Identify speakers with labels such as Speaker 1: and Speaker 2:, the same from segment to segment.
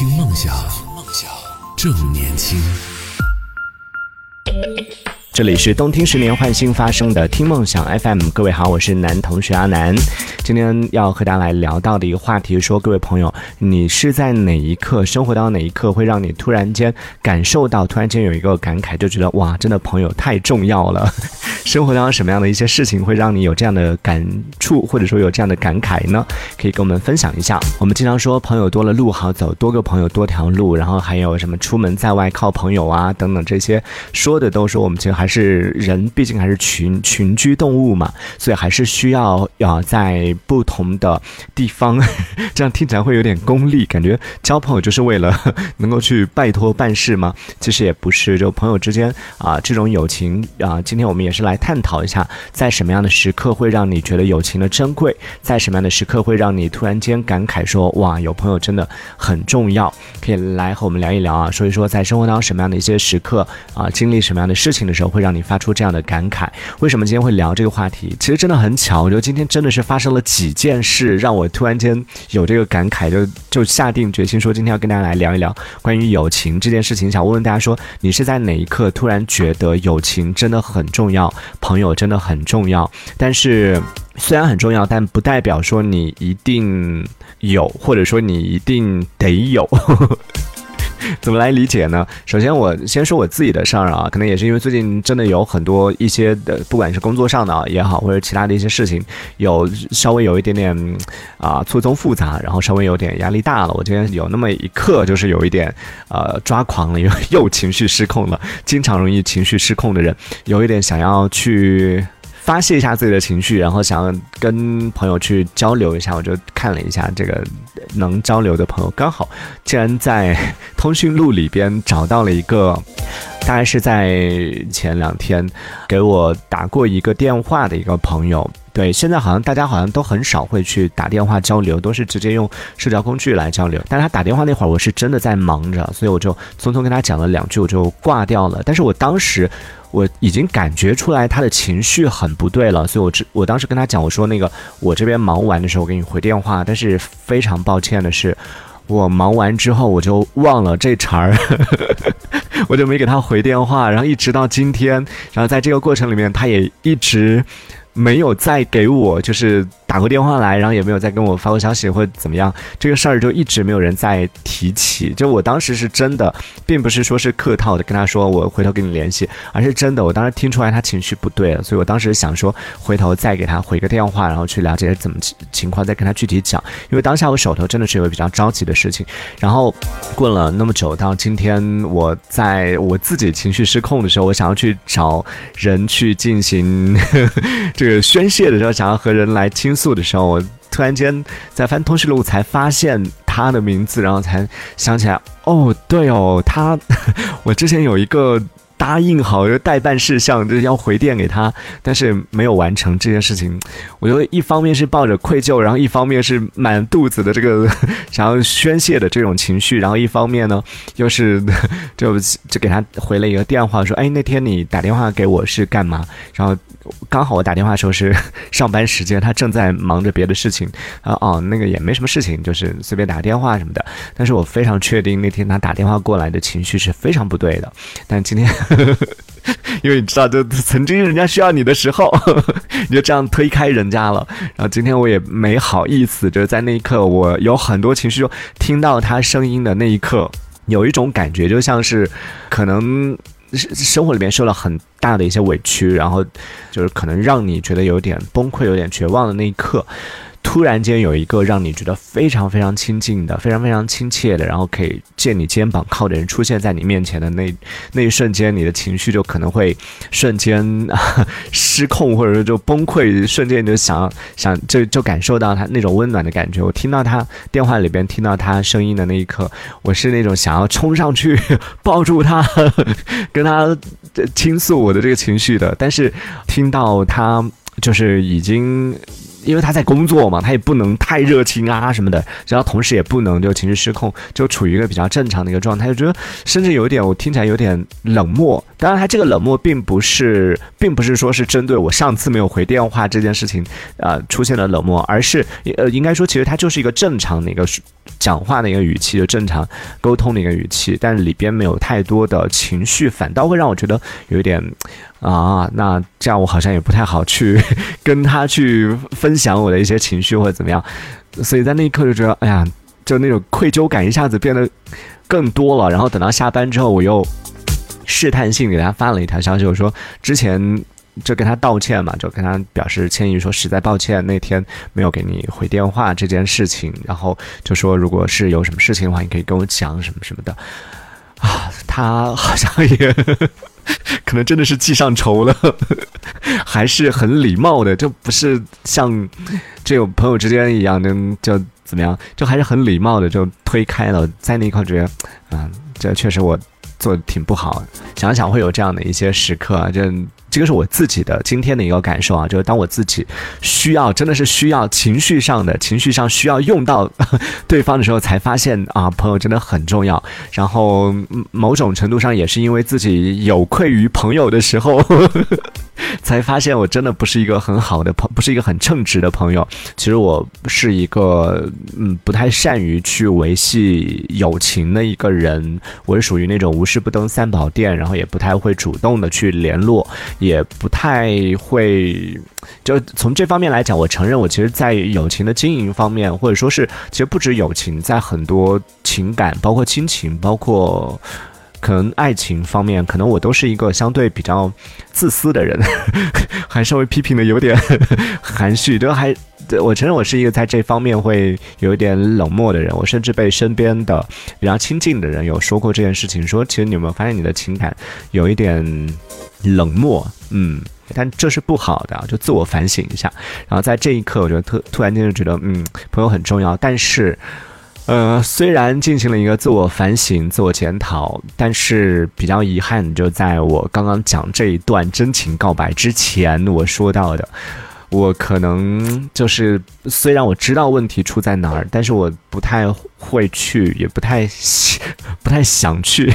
Speaker 1: 听梦想，梦想正年轻。
Speaker 2: 这里是东听十年换新发生的听梦想 FM，各位好，我是男同学阿南。今天要和大家来聊到的一个话题，说各位朋友，你是在哪一刻，生活到哪一刻，会让你突然间感受到，突然间有一个感慨，就觉得哇，真的朋友太重要了。生活当中什么样的一些事情会让你有这样的感触，或者说有这样的感慨呢？可以跟我们分享一下。我们经常说朋友多了路好走，多个朋友多条路，然后还有什么出门在外靠朋友啊等等这些，说的都说我们其实还是人，毕竟还是群 群居动物嘛，所以还是需要要在不同的地方，这样听起来会有点功利，感觉交朋友就是为了能够去拜托办事吗？其实也不是，就朋友之间啊这种友情啊，今天我们也是来。来探讨一下，在什么样的时刻会让你觉得友情的珍贵？在什么样的时刻会让你突然间感慨说：“哇，有朋友真的很重要。”可以来和我们聊一聊啊，说一说在生活当中什么样的一些时刻啊，经历什么样的事情的时候，会让你发出这样的感慨？为什么今天会聊这个话题？其实真的很巧，我觉得今天真的是发生了几件事，让我突然间有这个感慨，就就下定决心说今天要跟大家来聊一聊关于友情这件事情。想问问大家说，你是在哪一刻突然觉得友情真的很重要？朋友真的很重要，但是虽然很重要，但不代表说你一定有，或者说你一定得有。怎么来理解呢？首先，我先说我自己的事儿啊，可能也是因为最近真的有很多一些的，不管是工作上的也好，或者其他的一些事情，有稍微有一点点啊错综复杂，然后稍微有点压力大了。我今天有那么一刻，就是有一点呃抓狂了，又又情绪失控了。经常容易情绪失控的人，有一点想要去。发泄一下自己的情绪，然后想要跟朋友去交流一下，我就看了一下这个能交流的朋友，刚好竟然在通讯录里边找到了一个，大概是在前两天给我打过一个电话的一个朋友。对，现在好像大家好像都很少会去打电话交流，都是直接用社交工具来交流。但他打电话那会儿，我是真的在忙着，所以我就匆匆跟他讲了两句，我就挂掉了。但是我当时我已经感觉出来他的情绪很不对了，所以我只我当时跟他讲，我说那个我这边忙完的时候给你回电话，但是非常抱歉的是，我忙完之后我就忘了这茬儿，我就没给他回电话，然后一直到今天，然后在这个过程里面，他也一直。没有再给我就是打过电话来，然后也没有再跟我发过消息或怎么样，这个事儿就一直没有人再提起。就我当时是真的，并不是说是客套的跟他说我回头跟你联系，而是真的，我当时听出来他情绪不对了，所以我当时想说回头再给他回个电话，然后去了解怎么情况，再跟他具体讲。因为当下我手头真的是有比较着急的事情。然后过了那么久，到今天我在我自己情绪失控的时候，我想要去找人去进行。这个宣泄的时候，想要和人来倾诉诉的时候，我突然间在翻通讯录才发现他的名字，然后才想起来，哦，对哦，他，我之前有一个。答应好就代办事项，就是要回电给他，但是没有完成这件事情。我觉得一方面是抱着愧疚，然后一方面是满肚子的这个 想要宣泄的这种情绪，然后一方面呢又是就就给他回了一个电话，说：“哎，那天你打电话给我是干嘛？”然后刚好我打电话的时候是上班时间，他正在忙着别的事情。啊哦，那个也没什么事情，就是随便打个电话什么的。但是我非常确定那天他打电话过来的情绪是非常不对的。但今天。因为你知道，就曾经人家需要你的时候，你就这样推开人家了。然后今天我也没好意思，就是在那一刻，我有很多情绪。就听到他声音的那一刻，有一种感觉，就像是可能生活里面受了很大的一些委屈，然后就是可能让你觉得有点崩溃、有点绝望的那一刻。突然间有一个让你觉得非常非常亲近的、非常非常亲切的，然后可以借你肩膀靠的人出现在你面前的那那一瞬间，你的情绪就可能会瞬间失控，或者说就崩溃，瞬间就想想就就感受到他那种温暖的感觉。我听到他电话里边听到他声音的那一刻，我是那种想要冲上去抱住他，跟他倾诉我的这个情绪的。但是听到他就是已经。因为他在工作嘛，他也不能太热情啊什么的，然后同时也不能就情绪失控，就处于一个比较正常的一个状态，就觉得甚至有点我听起来有点冷漠，当然，他这个冷漠并不是，并不是说是针对我上次没有回电话这件事情，啊，出现了冷漠，而是呃，应该说其实他就是一个正常的一个讲话的一个语气，就正常沟通的一个语气，但里边没有太多的情绪，反倒会让我觉得有一点啊，那这样我好像也不太好去跟他去分享我的一些情绪或者怎么样，所以在那一刻就觉得，哎呀，就那种愧疚感一下子变得更多了，然后等到下班之后，我又。试探性给他发了一条消息，我说之前就跟他道歉嘛，就跟他表示歉意，说实在抱歉那天没有给你回电话这件事情，然后就说如果是有什么事情的话，你可以跟我讲什么什么的。啊，他好像也可能真的是记上仇了，还是很礼貌的，就不是像这种朋友之间一样的就怎么样，就还是很礼貌的就推开了，在那一刻觉得，啊，这确实我。做的挺不好，想想会有这样的一些时刻啊，这这个是我自己的今天的一个感受啊，就是当我自己需要真的是需要情绪上的情绪上需要用到 对方的时候，才发现啊，朋友真的很重要。然后某种程度上也是因为自己有愧于朋友的时候。才发现我真的不是一个很好的朋，不是一个很称职的朋友。其实我是一个嗯不太善于去维系友情的一个人。我是属于那种无事不登三宝殿，然后也不太会主动的去联络，也不太会。就从这方面来讲，我承认我其实，在友情的经营方面，或者说是其实不止友情，在很多情感，包括亲情，包括。可能爱情方面，可能我都是一个相对比较自私的人，还稍微批评的有点 含蓄，都还我承认我是一个在这方面会有一点冷漠的人。我甚至被身边的比较亲近的人有说过这件事情，说其实你有没有发现你的情感有一点冷漠？嗯，但这是不好的，就自我反省一下。然后在这一刻，我觉得突突然间就觉得，嗯，朋友很重要，但是。呃，虽然进行了一个自我反省、自我检讨，但是比较遗憾，就在我刚刚讲这一段真情告白之前，我说到的，我可能就是虽然我知道问题出在哪儿，但是我不太会去，也不太 不太想去。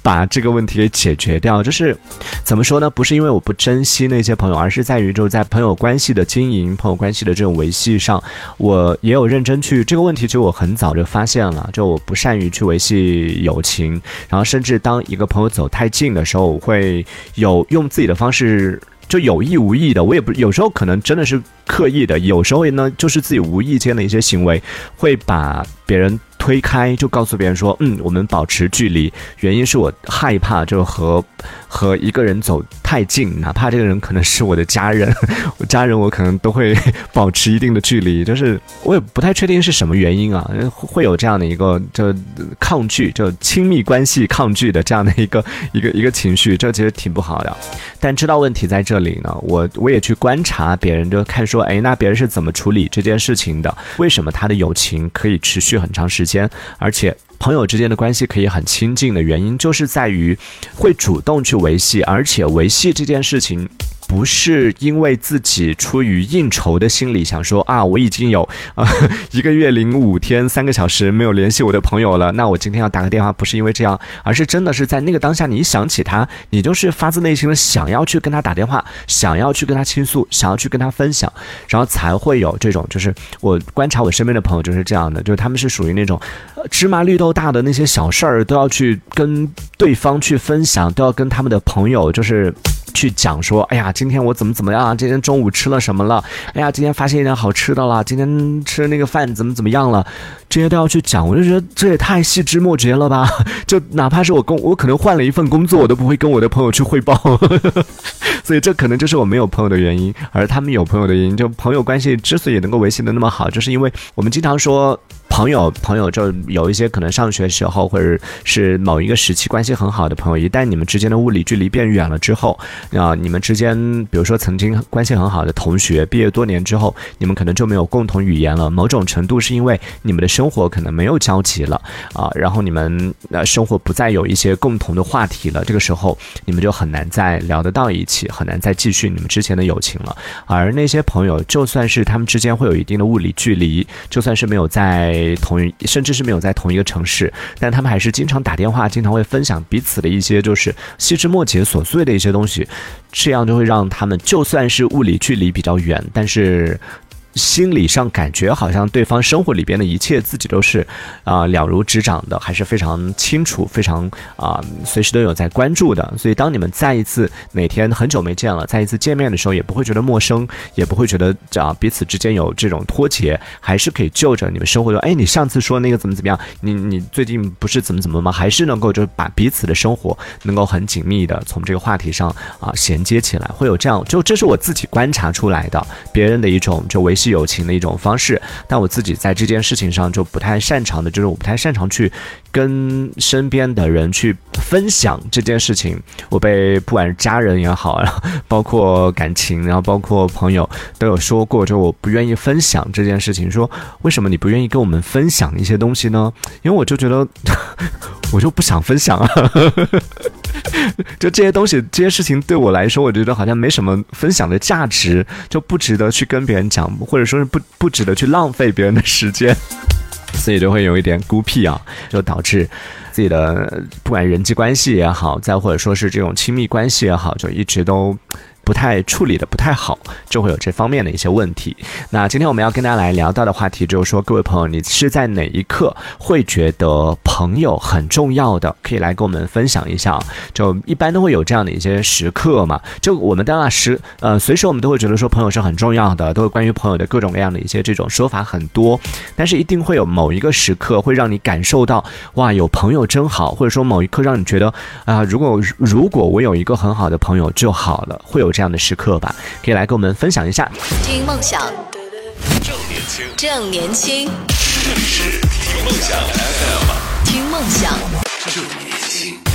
Speaker 2: 把这个问题给解决掉，就是怎么说呢？不是因为我不珍惜那些朋友，而是在于就是在朋友关系的经营、朋友关系的这种维系上，我也有认真去这个问题。其实我很早就发现了，就我不善于去维系友情，然后甚至当一个朋友走太近的时候，我会有用自己的方式，就有意无意的，我也不有时候可能真的是刻意的，有时候呢就是自己无意间的一些行为，会把别人。推开就告诉别人说，嗯，我们保持距离，原因是我害怕就和和一个人走太近，哪怕这个人可能是我的家人，我家人我可能都会保持一定的距离，就是我也不太确定是什么原因啊，会有这样的一个就抗拒，就亲密关系抗拒的这样的一个 一个一个情绪，这其实挺不好的。但知道问题在这里呢，我我也去观察别人，就看说，哎，那别人是怎么处理这件事情的？为什么他的友情可以持续很长时间？间，而且朋友之间的关系可以很亲近的原因，就是在于会主动去维系，而且维系这件事情。不是因为自己出于应酬的心理想说啊，我已经有啊 一个月零五天三个小时没有联系我的朋友了，那我今天要打个电话，不是因为这样，而是真的是在那个当下，你想起他，你就是发自内心的想要去跟他打电话，想要去跟他倾诉，想要去跟他分享，然后才会有这种，就是我观察我身边的朋友就是这样的，就是他们是属于那种芝麻绿豆大的那些小事儿都要去跟对方去分享，都要跟他们的朋友就是。去讲说，哎呀，今天我怎么怎么样？今天中午吃了什么了？哎呀，今天发现一点好吃的了。今天吃那个饭怎么怎么样了？这些都要去讲，我就觉得这也太细枝末节了吧！就哪怕是我工，我可能换了一份工作，我都不会跟我的朋友去汇报。所以这可能就是我没有朋友的原因，而他们有朋友的原因。就朋友关系之所以能够维系的那么好，就是因为我们经常说。朋友，朋友就有一些可能上学时候或者是某一个时期关系很好的朋友，一旦你们之间的物理距离变远了之后，啊，你们之间比如说曾经关系很好的同学，毕业多年之后，你们可能就没有共同语言了。某种程度是因为你们的生活可能没有交集了啊，然后你们呃生活不再有一些共同的话题了，这个时候你们就很难再聊得到一起，很难再继续你们之前的友情了。而那些朋友，就算是他们之间会有一定的物理距离，就算是没有在在同一，甚至是没有在同一个城市，但他们还是经常打电话，经常会分享彼此的一些就是细枝末节、琐碎的一些东西，这样就会让他们就算是物理距离比较远，但是。心理上感觉好像对方生活里边的一切自己都是啊了如指掌的，还是非常清楚、非常啊随时都有在关注的。所以当你们再一次哪天很久没见了，再一次见面的时候，也不会觉得陌生，也不会觉得啊彼此之间有这种脱节，还是可以就着你们生活中，哎，你上次说那个怎么怎么样，你你最近不是怎么怎么吗？还是能够就把彼此的生活能够很紧密的从这个话题上啊衔接起来，会有这样，就这是我自己观察出来的别人的一种就维系。友情的一种方式，但我自己在这件事情上就不太擅长的，就是我不太擅长去跟身边的人去分享这件事情。我被不管是家人也好，然后包括感情，然后包括朋友都有说过，就我不愿意分享这件事情。说为什么你不愿意跟我们分享一些东西呢？因为我就觉得 我就不想分享啊。就这些东西，这些事情对我来说，我觉得好像没什么分享的价值，就不值得去跟别人讲，或者说是不不值得去浪费别人的时间，所以就会有一点孤僻啊，就导致自己的不管人际关系也好，再或者说是这种亲密关系也好，就一直都。不太处理的不太好，就会有这方面的一些问题。那今天我们要跟大家来聊到的话题，就是说，各位朋友，你是在哪一刻会觉得朋友很重要的？可以来跟我们分享一下。就一般都会有这样的一些时刻嘛。就我们当然时，呃，随时我们都会觉得说朋友是很重要的，都会关于朋友的各种各样的一些这种说法很多。但是一定会有某一个时刻会让你感受到，哇，有朋友真好，或者说某一刻让你觉得，啊，如果如果我有一个很好的朋友就好了，会有。这样的时刻吧，可以来跟我们分享一下。
Speaker 1: 听梦想，正年轻，正年轻，这里是听梦想 FM，听梦想，正年轻。